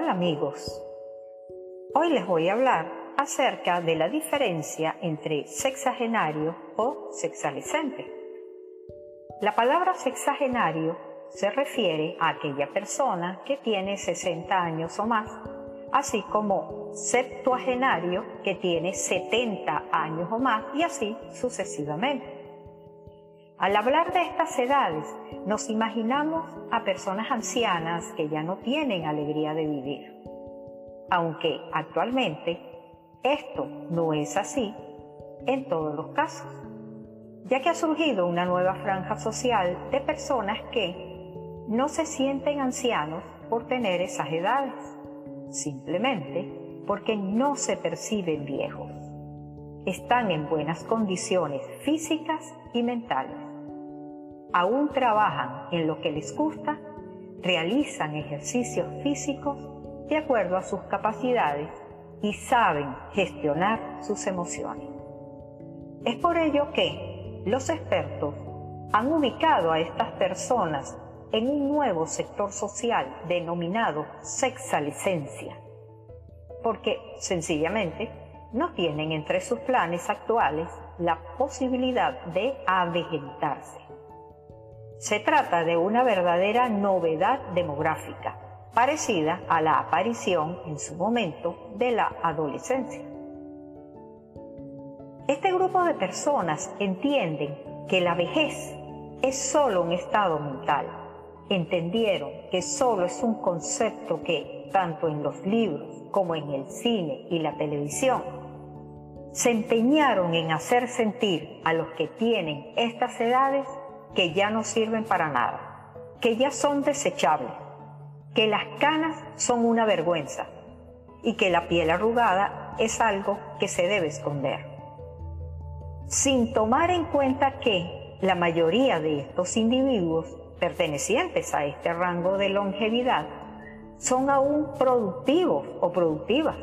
Hola amigos, hoy les voy a hablar acerca de la diferencia entre sexagenario o sexalicente. La palabra sexagenario se refiere a aquella persona que tiene 60 años o más, así como septuagenario que tiene 70 años o más y así sucesivamente. Al hablar de estas edades, nos imaginamos a personas ancianas que ya no tienen alegría de vivir. Aunque actualmente esto no es así en todos los casos, ya que ha surgido una nueva franja social de personas que no se sienten ancianos por tener esas edades, simplemente porque no se perciben viejos. Están en buenas condiciones físicas y mentales aún trabajan en lo que les gusta, realizan ejercicios físicos de acuerdo a sus capacidades y saben gestionar sus emociones. Es por ello que los expertos han ubicado a estas personas en un nuevo sector social denominado sexalicencia, porque sencillamente no tienen entre sus planes actuales la posibilidad de avejentarse. Se trata de una verdadera novedad demográfica, parecida a la aparición en su momento de la adolescencia. Este grupo de personas entienden que la vejez es solo un estado mental. Entendieron que solo es un concepto que, tanto en los libros como en el cine y la televisión, se empeñaron en hacer sentir a los que tienen estas edades que ya no sirven para nada, que ya son desechables, que las canas son una vergüenza y que la piel arrugada es algo que se debe esconder. Sin tomar en cuenta que la mayoría de estos individuos pertenecientes a este rango de longevidad son aún productivos o productivas,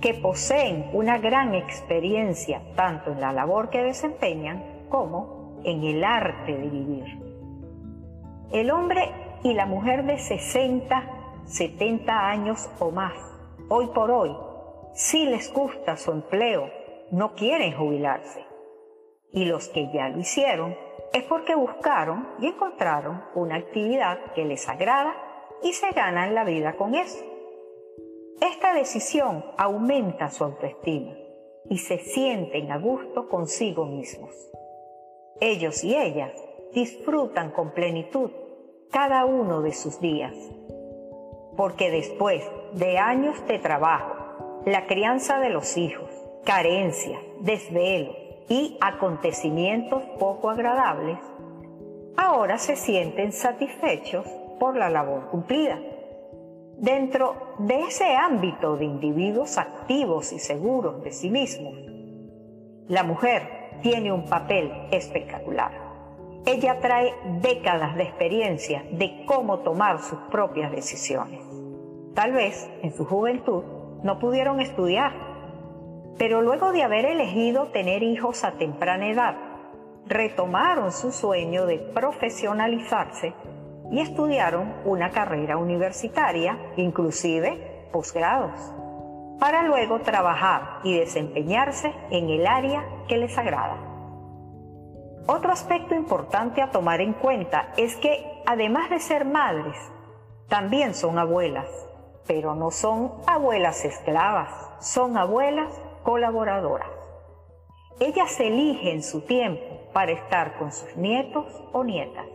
que poseen una gran experiencia tanto en la labor que desempeñan como en el arte de vivir. El hombre y la mujer de 60, 70 años o más, hoy por hoy, si les gusta su empleo, no quieren jubilarse. Y los que ya lo hicieron es porque buscaron y encontraron una actividad que les agrada y se ganan la vida con eso. Esta decisión aumenta su autoestima y se sienten a gusto consigo mismos. Ellos y ellas disfrutan con plenitud cada uno de sus días, porque después de años de trabajo, la crianza de los hijos, carencia, desvelo y acontecimientos poco agradables, ahora se sienten satisfechos por la labor cumplida. Dentro de ese ámbito de individuos activos y seguros de sí mismos, la mujer tiene un papel espectacular. Ella trae décadas de experiencia de cómo tomar sus propias decisiones. Tal vez en su juventud no pudieron estudiar, pero luego de haber elegido tener hijos a temprana edad, retomaron su sueño de profesionalizarse y estudiaron una carrera universitaria, inclusive posgrados para luego trabajar y desempeñarse en el área que les agrada. Otro aspecto importante a tomar en cuenta es que además de ser madres, también son abuelas, pero no son abuelas esclavas, son abuelas colaboradoras. Ellas eligen su tiempo para estar con sus nietos o nietas,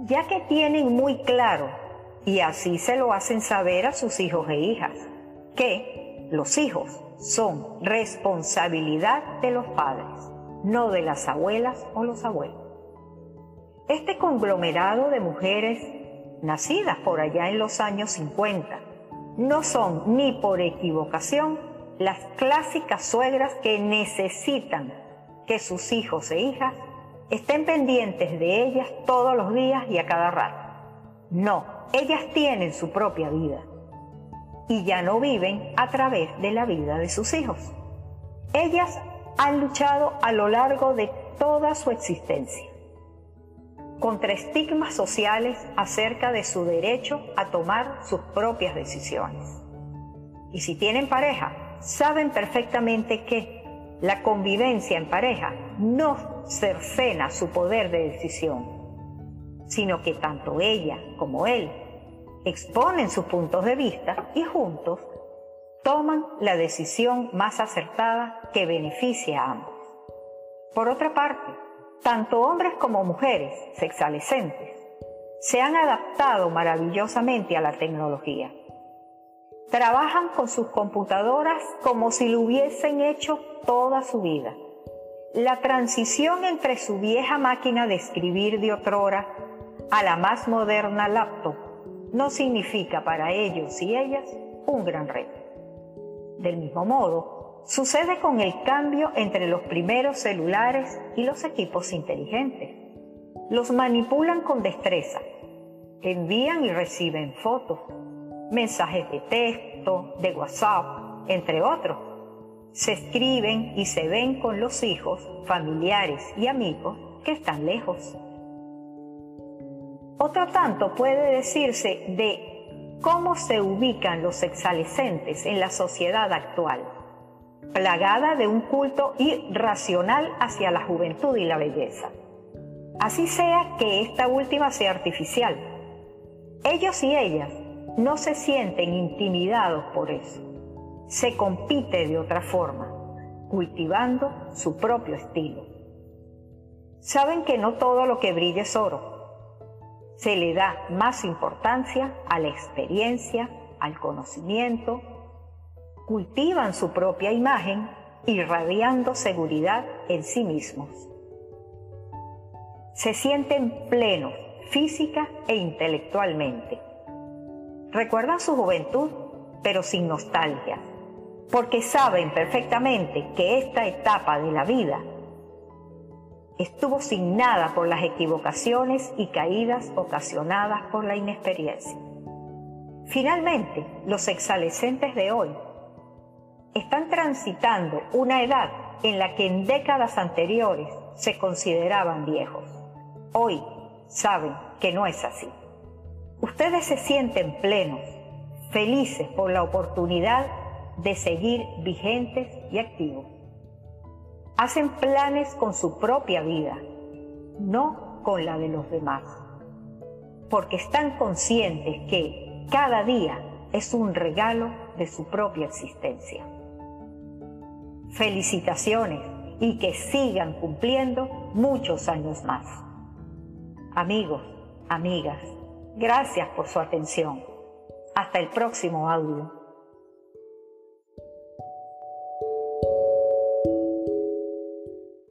ya que tienen muy claro, y así se lo hacen saber a sus hijos e hijas, que los hijos son responsabilidad de los padres, no de las abuelas o los abuelos. Este conglomerado de mujeres nacidas por allá en los años 50 no son ni por equivocación las clásicas suegras que necesitan que sus hijos e hijas estén pendientes de ellas todos los días y a cada rato. No, ellas tienen su propia vida y ya no viven a través de la vida de sus hijos. Ellas han luchado a lo largo de toda su existencia. contra estigmas sociales acerca de su derecho a tomar sus propias decisiones. Y si tienen pareja, saben perfectamente que la convivencia en pareja no cercena su poder de decisión, sino que tanto ella como él exponen sus puntos de vista y juntos toman la decisión más acertada que beneficia a ambos. Por otra parte, tanto hombres como mujeres sexalescentes se han adaptado maravillosamente a la tecnología. Trabajan con sus computadoras como si lo hubiesen hecho toda su vida. La transición entre su vieja máquina de escribir de otrora a la más moderna laptop no significa para ellos y ellas un gran reto. Del mismo modo, sucede con el cambio entre los primeros celulares y los equipos inteligentes. Los manipulan con destreza, envían y reciben fotos, mensajes de texto, de WhatsApp, entre otros. Se escriben y se ven con los hijos, familiares y amigos que están lejos. Otro tanto puede decirse de cómo se ubican los exalescentes en la sociedad actual, plagada de un culto irracional hacia la juventud y la belleza. Así sea que esta última sea artificial. Ellos y ellas no se sienten intimidados por eso. Se compite de otra forma, cultivando su propio estilo. Saben que no todo lo que brilla es oro se le da más importancia a la experiencia, al conocimiento, cultivan su propia imagen irradiando seguridad en sí mismos. Se sienten plenos física e intelectualmente. Recuerdan su juventud, pero sin nostalgia, porque saben perfectamente que esta etapa de la vida estuvo sin nada por las equivocaciones y caídas ocasionadas por la inexperiencia. Finalmente, los exalescentes de hoy están transitando una edad en la que en décadas anteriores se consideraban viejos. Hoy saben que no es así. Ustedes se sienten plenos, felices por la oportunidad de seguir vigentes y activos hacen planes con su propia vida, no con la de los demás, porque están conscientes que cada día es un regalo de su propia existencia. Felicitaciones y que sigan cumpliendo muchos años más. Amigos, amigas, gracias por su atención. Hasta el próximo audio.